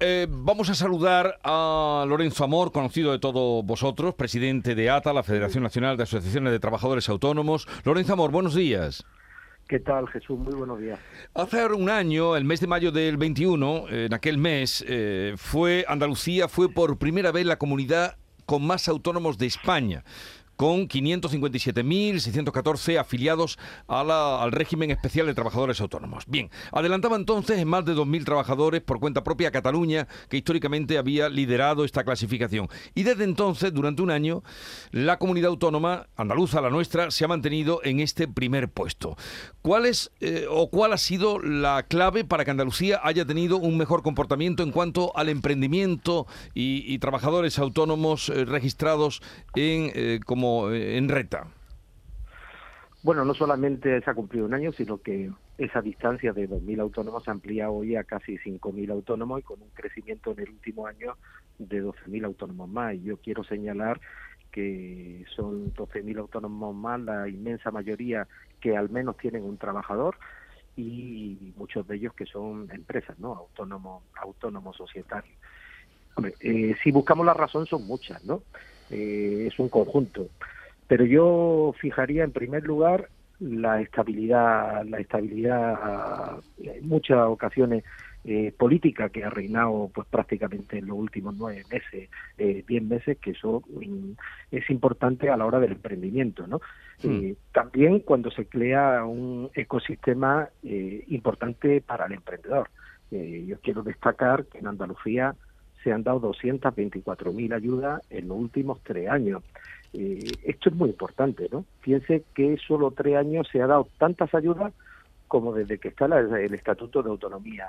eh, vamos a saludar a Lorenzo Amor, conocido de todos vosotros, presidente de ATA, la Federación Nacional de Asociaciones de Trabajadores Autónomos. Lorenzo Amor, buenos días. ¿Qué tal, Jesús? Muy buenos días. Hace un año, el mes de mayo del 21, en aquel mes, eh, fue Andalucía fue por primera vez la comunidad con más autónomos de España con 557.614 afiliados al régimen especial de trabajadores autónomos. Bien, adelantaba entonces en más de 2.000 trabajadores por cuenta propia Cataluña, que históricamente había liderado esta clasificación. Y desde entonces, durante un año, la comunidad autónoma andaluza, la nuestra, se ha mantenido en este primer puesto. ¿Cuál es eh, o cuál ha sido la clave para que Andalucía haya tenido un mejor comportamiento en cuanto al emprendimiento y, trabajadores autónomos eh, registrados en eh, como eh, en reta? Bueno, no solamente se ha cumplido un año, sino que esa distancia de 2.000 autónomos se amplía hoy a casi 5.000 autónomos y con un crecimiento en el último año de 12.000 autónomos más. Y yo quiero señalar que son 12.000 autónomos más, la inmensa mayoría que al menos tienen un trabajador y muchos de ellos que son empresas, ¿no? Autónomos, autónomos societarios. Eh, si buscamos la razón son muchas, ¿no? Eh, es un conjunto. Pero yo fijaría en primer lugar la estabilidad, la estabilidad en muchas ocasiones eh, política que ha reinado pues prácticamente en los últimos nueve meses, eh, diez meses, que eso mm, es importante a la hora del emprendimiento, ¿no? Hmm. también cuando se crea un ecosistema importante para el emprendedor. yo quiero destacar que en Andalucía se han dado 224.000 ayudas en los últimos tres años. Eh, esto es muy importante, ¿no? Piense que solo tres años se ha dado tantas ayudas como desde que está el Estatuto de Autonomía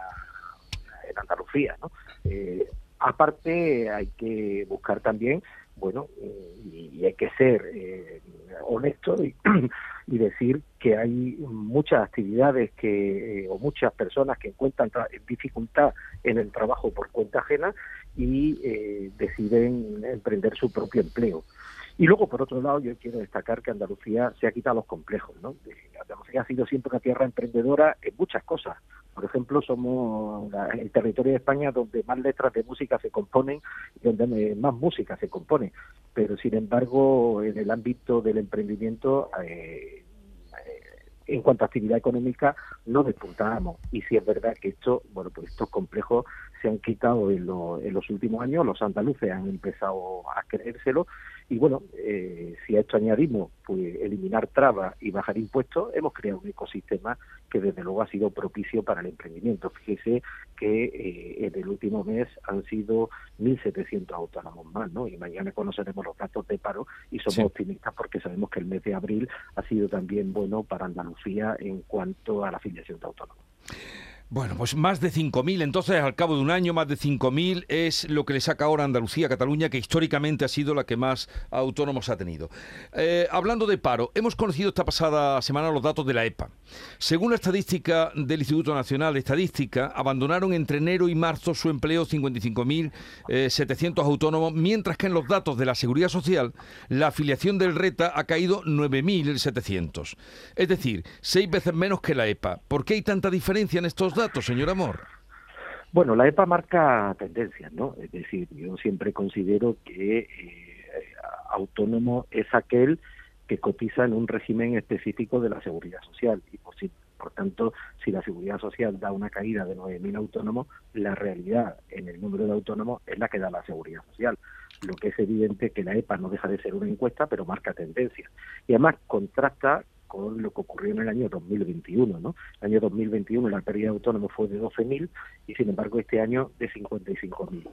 en Andalucía, ¿no? Eh, aparte, hay que buscar también, bueno, y, hay que ser eh, honesto y, y, decir que hay muchas actividades que o muchas personas que encuentran dificultad en el trabajo por cuenta ajena y eh, deciden emprender su propio empleo. Y luego, por otro lado, yo quiero destacar que Andalucía se ha quitado los complejos. ¿no? Andalucía ha sido siempre una tierra emprendedora en muchas cosas. Por ejemplo, somos el territorio de España donde más letras de música se componen y donde más música se compone. Pero, sin embargo, en el ámbito del emprendimiento, eh, en cuanto a actividad económica, no despuntábamos. Y si es verdad que esto, bueno, pues estos complejos se han quitado en, en los últimos años, los andaluces han empezado a creérselo y bueno, eh, si a esto añadimos pues, eliminar trabas y bajar impuestos, hemos creado un ecosistema que desde luego ha sido propicio para el emprendimiento. Fíjese que eh, en el último mes han sido 1.700 autónomos más, ¿no? Y mañana conoceremos los datos de paro y somos optimistas porque sabemos que el mes de abril ha sido también bueno para Andalucía en cuanto a la afiliación de autónomos. Bueno, pues más de 5.000, entonces al cabo de un año más de 5.000 es lo que le saca ahora Andalucía, Cataluña, que históricamente ha sido la que más autónomos ha tenido. Eh, hablando de paro, hemos conocido esta pasada semana los datos de la EPA. Según la estadística del Instituto Nacional de Estadística, abandonaron entre enero y marzo su empleo 55.700 autónomos, mientras que en los datos de la Seguridad Social la afiliación del RETA ha caído 9.700. Es decir, seis veces menos que la EPA. ¿Por qué hay tanta diferencia en estos datos? datos, señor Amor? Bueno, la EPA marca tendencias, ¿no? Es decir, yo siempre considero que eh, autónomo es aquel que cotiza en un régimen específico de la seguridad social y por, tanto, si la seguridad social da una caída de 9.000 autónomos, la realidad en el número de autónomos es la que da la seguridad social. Lo que es evidente que la EPA no deja de ser una encuesta, pero marca tendencias. Y además contrasta con lo que ocurrió en el año 2021. ¿no? El año 2021 la pérdida de autónomos fue de 12.000 y sin embargo este año de 55.000.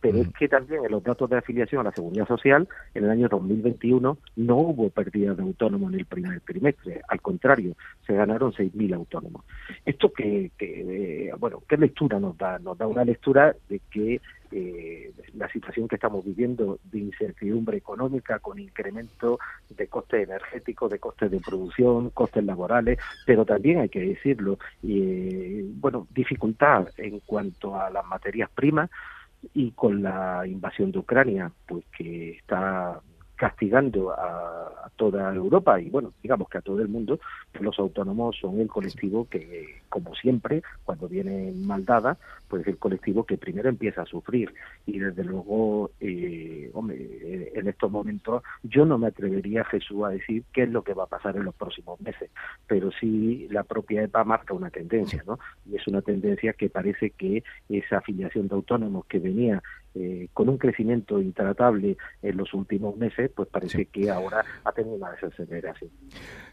Pero es mm. que también en los datos de afiliación a la Seguridad Social, en el año 2021 no hubo pérdida de autónomos en el primer trimestre. Al contrario, se ganaron 6.000 autónomos. Esto que, que eh, bueno, ¿qué lectura nos da? Nos da una lectura de que eh, la situación que estamos viviendo de incertidumbre económica con incremento de costes energéticos, de costes de producción, costes laborales, pero también hay que decirlo, y, bueno, dificultad en cuanto a las materias primas y con la invasión de Ucrania, pues que está castigando a, toda Europa y bueno, digamos que a todo el mundo, que los autónomos son el colectivo que, como siempre, cuando viene mal dada, pues es el colectivo que primero empieza a sufrir y desde luego, eh, hombre, en estos momentos yo no me atrevería, Jesús, a decir qué es lo que va a pasar en los próximos meses, pero sí la propia EPA marca una tendencia, ¿no? Y es una tendencia que parece que esa afiliación de autónomos que venía eh, con un crecimiento intratable en los últimos meses, pues parece que ahora ha tenido una desaceleración.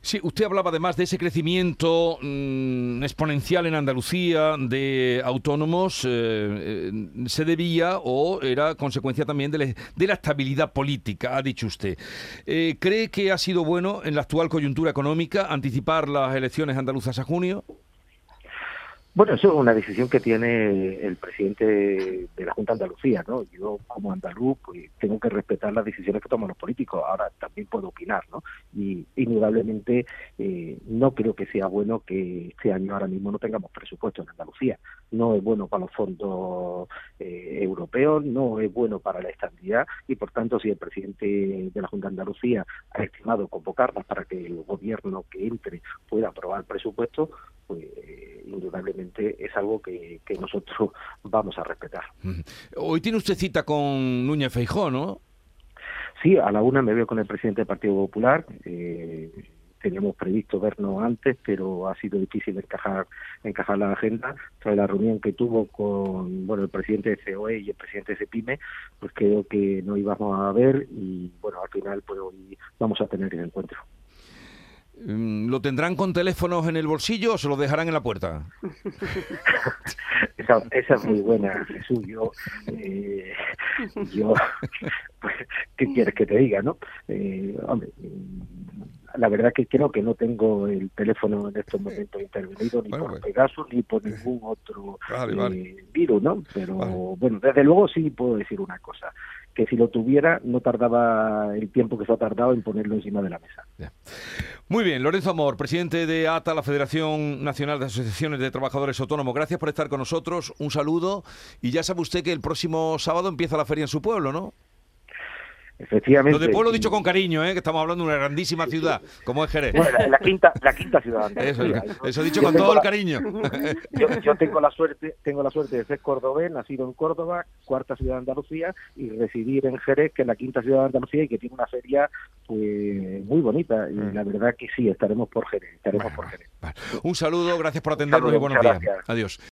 Sí, usted hablaba además de ese crecimiento mm, exponencial en Andalucía de autónomos, eh, eh, ¿se debía o era consecuencia también de, de la estabilidad política, ha dicho usted? ¿Cree que ha sido bueno en la actual coyuntura económica anticipar las elecciones andaluzas a junio? Bueno, eso es una decisión que tiene el presidente de la Junta de Andalucía, ¿no? Yo como andaluz pues tengo que respetar las decisiones que toman los políticos. Ahora también puedo opinar, ¿no? Y indudablemente eh, no creo que sea bueno que este año ahora mismo no tengamos presupuesto en Andalucía. No es bueno para los fondos eh, europeos, no es bueno para la estabilidad y por tanto si el presidente de la Junta de Andalucía ha estimado convocarlas para que el gobierno que entre pueda aprobar el presupuesto, pues indudablemente es algo que, nosotros vamos a respetar. Hoy tiene usted cita con Núñez Feijó, ¿no? Sí, a la una me veo con el presidente del Partido Popular. Eh, teníamos previsto vernos antes, pero ha sido difícil encajar encajar la agenda. Tras la reunión que tuvo con bueno el presidente de COE y el presidente de CEPIME, pues creo que no íbamos a ver y bueno, al final pues hoy vamos a tener el encuentro. Mm, ¿Lo tendrán con teléfonos en el bolsillo o se lo dejarán en la puerta? esa, es muy buena, Jesús. Yo, eh, yo ¿qué quieres que te diga, no? Eh, hombre, la verdad que creo que no tengo el teléfono en estos momentos intervenido ni por pues. Pegasus ni por ningún otro eh, virus, ¿no? Pero bueno, desde luego sí puedo decir una cosa, que si lo tuviera no tardaba el tiempo que se ha tardado en ponerlo encima de la mesa. Muy bien, Lorenzo Amor, presidente de ATA, la Federación Nacional de Asociaciones de Trabajadores Autónomos. Gracias por estar con nosotros. Un saludo. Y ya sabe usted que el próximo sábado empieza la feria en su pueblo, ¿no? Efectivamente. Lo de pueblo dicho con cariño, ¿eh? que estamos hablando de una grandísima ciudad, como es Jerez. Bueno, la, quinta, la quinta ciudad. Eso, eso dicho con todo el cariño. Yo, tengo la suerte, tengo la suerte de ser cordobés, nacido en Córdoba, cuarta ciudad de Andalucía, y residir en Jerez, que es la quinta ciudad de Andalucía y que tiene una feria pues muy bonita. Y mm. la verdad que sí, estaremos por Jerez, estaremos por Jerez. Un saludo, gracias por atendernos y buenos días. Adiós.